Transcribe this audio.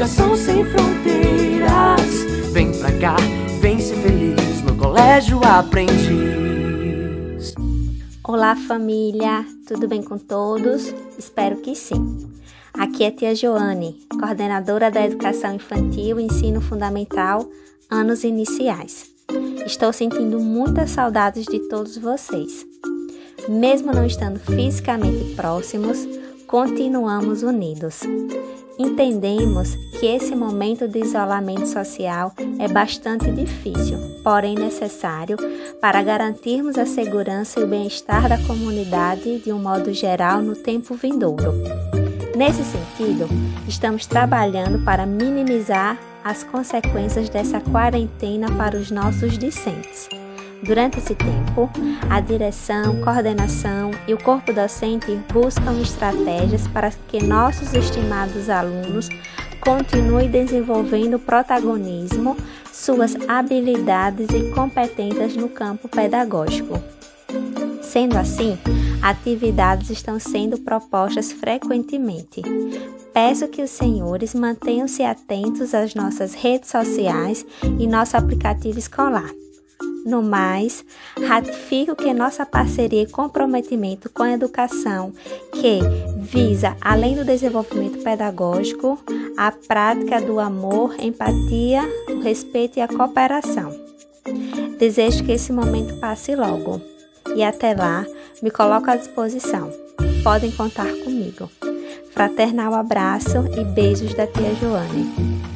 Educação sem fronteiras. Vem pra cá, vem ser feliz no colégio aprendiz. Olá, família, tudo bem com todos? Espero que sim. Aqui é tia Joane, coordenadora da Educação Infantil e Ensino Fundamental, anos iniciais. Estou sentindo muitas saudades de todos vocês. Mesmo não estando fisicamente próximos, continuamos unidos. Entendemos que esse momento de isolamento social é bastante difícil, porém necessário para garantirmos a segurança e o bem-estar da comunidade de um modo geral no tempo vindouro. Nesse sentido, estamos trabalhando para minimizar as consequências dessa quarentena para os nossos discentes. Durante esse tempo, a direção, coordenação e o corpo docente buscam estratégias para que nossos estimados alunos continuem desenvolvendo protagonismo, suas habilidades e competências no campo pedagógico. Sendo assim, atividades estão sendo propostas frequentemente. Peço que os senhores mantenham-se atentos às nossas redes sociais e nosso aplicativo escolar. No mais, ratifico que nossa parceria e comprometimento com a educação, que visa, além do desenvolvimento pedagógico, a prática do amor, empatia, respeito e a cooperação. Desejo que esse momento passe logo e até lá me coloco à disposição. Podem contar comigo. Fraternal abraço e beijos da tia Joane.